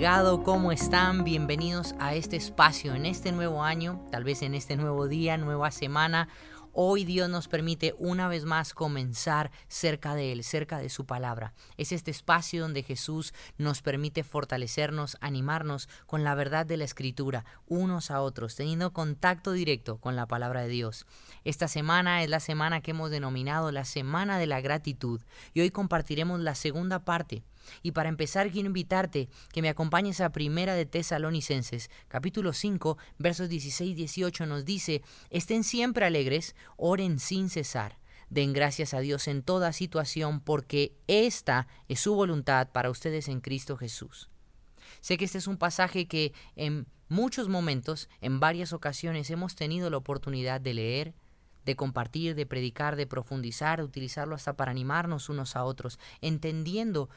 llegado, ¿cómo están? Bienvenidos a este espacio en este nuevo año, tal vez en este nuevo día, nueva semana. Hoy Dios nos permite una vez más comenzar cerca de Él, cerca de su palabra. Es este espacio donde Jesús nos permite fortalecernos, animarnos con la verdad de la Escritura, unos a otros, teniendo contacto directo con la palabra de Dios. Esta semana es la semana que hemos denominado la Semana de la Gratitud y hoy compartiremos la segunda parte y para empezar quiero invitarte que me acompañes a Primera de Tesalonicenses, capítulo 5, versos 16 y 18 nos dice, estén siempre alegres, oren sin cesar. Den gracias a Dios en toda situación porque esta es su voluntad para ustedes en Cristo Jesús. Sé que este es un pasaje que en muchos momentos, en varias ocasiones, hemos tenido la oportunidad de leer, de compartir, de predicar, de profundizar, de utilizarlo hasta para animarnos unos a otros, entendiendo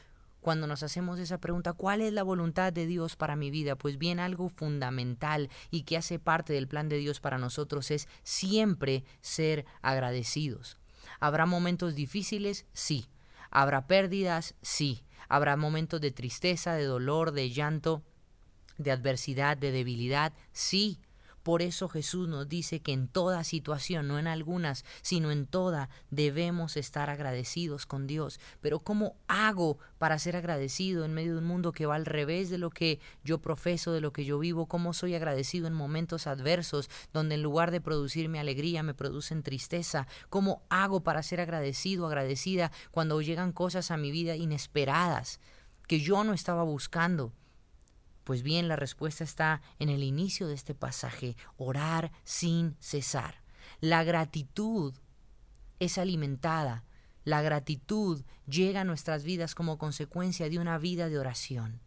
cuando nos hacemos esa pregunta, ¿cuál es la voluntad de Dios para mi vida? Pues bien, algo fundamental y que hace parte del plan de Dios para nosotros es siempre ser agradecidos. ¿Habrá momentos difíciles? Sí. ¿Habrá pérdidas? Sí. ¿Habrá momentos de tristeza, de dolor, de llanto, de adversidad, de debilidad? Sí. Por eso Jesús nos dice que en toda situación, no en algunas, sino en toda, debemos estar agradecidos con Dios. Pero ¿cómo hago para ser agradecido en medio de un mundo que va al revés de lo que yo profeso, de lo que yo vivo? ¿Cómo soy agradecido en momentos adversos donde en lugar de producirme alegría me producen tristeza? ¿Cómo hago para ser agradecido, agradecida cuando llegan cosas a mi vida inesperadas que yo no estaba buscando? Pues bien, la respuesta está en el inicio de este pasaje, orar sin cesar. La gratitud es alimentada, la gratitud llega a nuestras vidas como consecuencia de una vida de oración.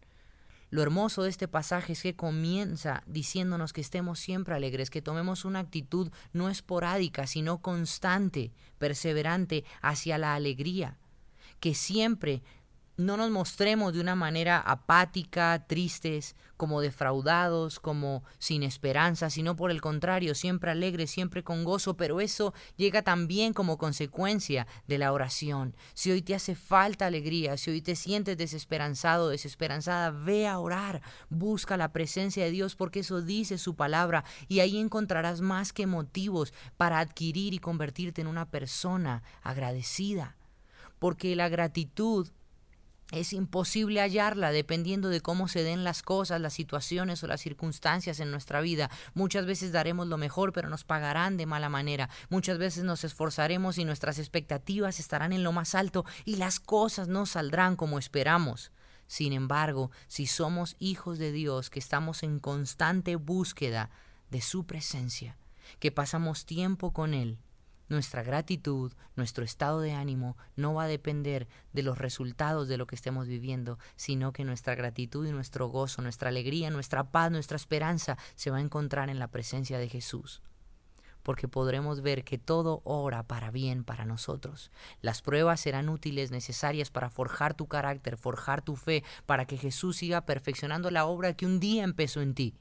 Lo hermoso de este pasaje es que comienza diciéndonos que estemos siempre alegres, que tomemos una actitud no esporádica, sino constante, perseverante hacia la alegría, que siempre no nos mostremos de una manera apática, tristes, como defraudados, como sin esperanza, sino por el contrario, siempre alegres, siempre con gozo, pero eso llega también como consecuencia de la oración. Si hoy te hace falta alegría, si hoy te sientes desesperanzado, desesperanzada, ve a orar, busca la presencia de Dios porque eso dice su palabra y ahí encontrarás más que motivos para adquirir y convertirte en una persona agradecida. Porque la gratitud es imposible hallarla dependiendo de cómo se den las cosas, las situaciones o las circunstancias en nuestra vida. Muchas veces daremos lo mejor, pero nos pagarán de mala manera. Muchas veces nos esforzaremos y nuestras expectativas estarán en lo más alto y las cosas no saldrán como esperamos. Sin embargo, si somos hijos de Dios, que estamos en constante búsqueda de su presencia, que pasamos tiempo con Él, nuestra gratitud, nuestro estado de ánimo no va a depender de los resultados de lo que estemos viviendo, sino que nuestra gratitud y nuestro gozo, nuestra alegría, nuestra paz, nuestra esperanza se va a encontrar en la presencia de Jesús. Porque podremos ver que todo ora para bien para nosotros. Las pruebas serán útiles, necesarias para forjar tu carácter, forjar tu fe, para que Jesús siga perfeccionando la obra que un día empezó en ti.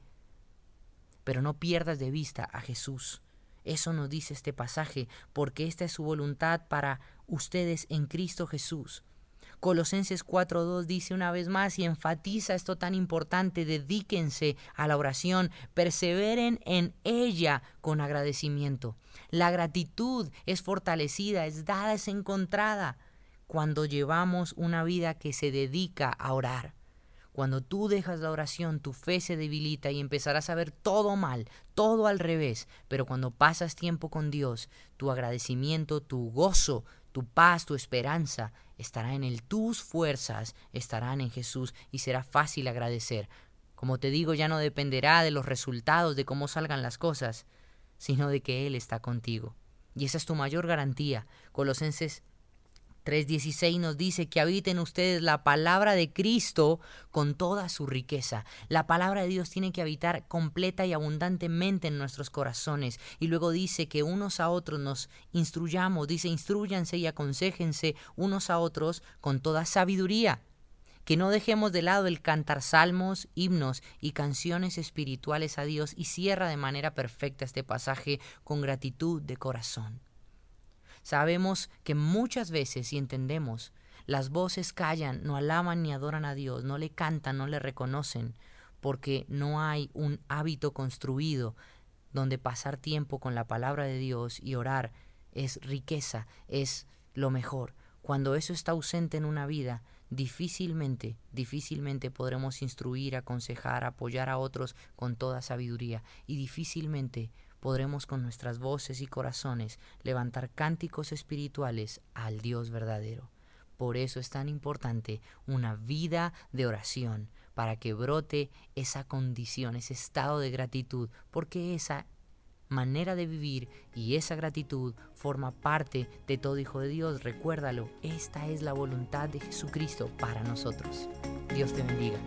Pero no pierdas de vista a Jesús eso nos dice este pasaje, porque esta es su voluntad para ustedes en Cristo Jesús. Colosenses 4.2 dice una vez más y enfatiza esto tan importante, dedíquense a la oración, perseveren en ella con agradecimiento. La gratitud es fortalecida, es dada, es encontrada cuando llevamos una vida que se dedica a orar. Cuando tú dejas la oración, tu fe se debilita y empezarás a ver todo mal, todo al revés. Pero cuando pasas tiempo con Dios, tu agradecimiento, tu gozo, tu paz, tu esperanza estará en Él. Tus fuerzas estarán en Jesús y será fácil agradecer. Como te digo, ya no dependerá de los resultados, de cómo salgan las cosas, sino de que Él está contigo. Y esa es tu mayor garantía. Colosenses 3.16 nos dice que habiten ustedes la palabra de Cristo con toda su riqueza. La palabra de Dios tiene que habitar completa y abundantemente en nuestros corazones. Y luego dice que unos a otros nos instruyamos, dice instruyanse y aconsejense unos a otros con toda sabiduría. Que no dejemos de lado el cantar salmos, himnos y canciones espirituales a Dios y cierra de manera perfecta este pasaje con gratitud de corazón. Sabemos que muchas veces, y entendemos, Las voces callan, no alaban ni adoran a Dios, no le cantan, no le reconocen, porque no hay un hábito construido donde pasar tiempo con la palabra de Dios y orar es riqueza, es lo mejor. Cuando eso está ausente en una vida, difícilmente, difícilmente podremos instruir, aconsejar, apoyar a otros con toda sabiduría y difícilmente podremos con nuestras voces y corazones levantar cánticos espirituales al Dios verdadero. Por eso es tan importante una vida de oración, para que brote esa condición, ese estado de gratitud, porque esa manera de vivir y esa gratitud forma parte de todo hijo de Dios. Recuérdalo, esta es la voluntad de Jesucristo para nosotros. Dios te bendiga.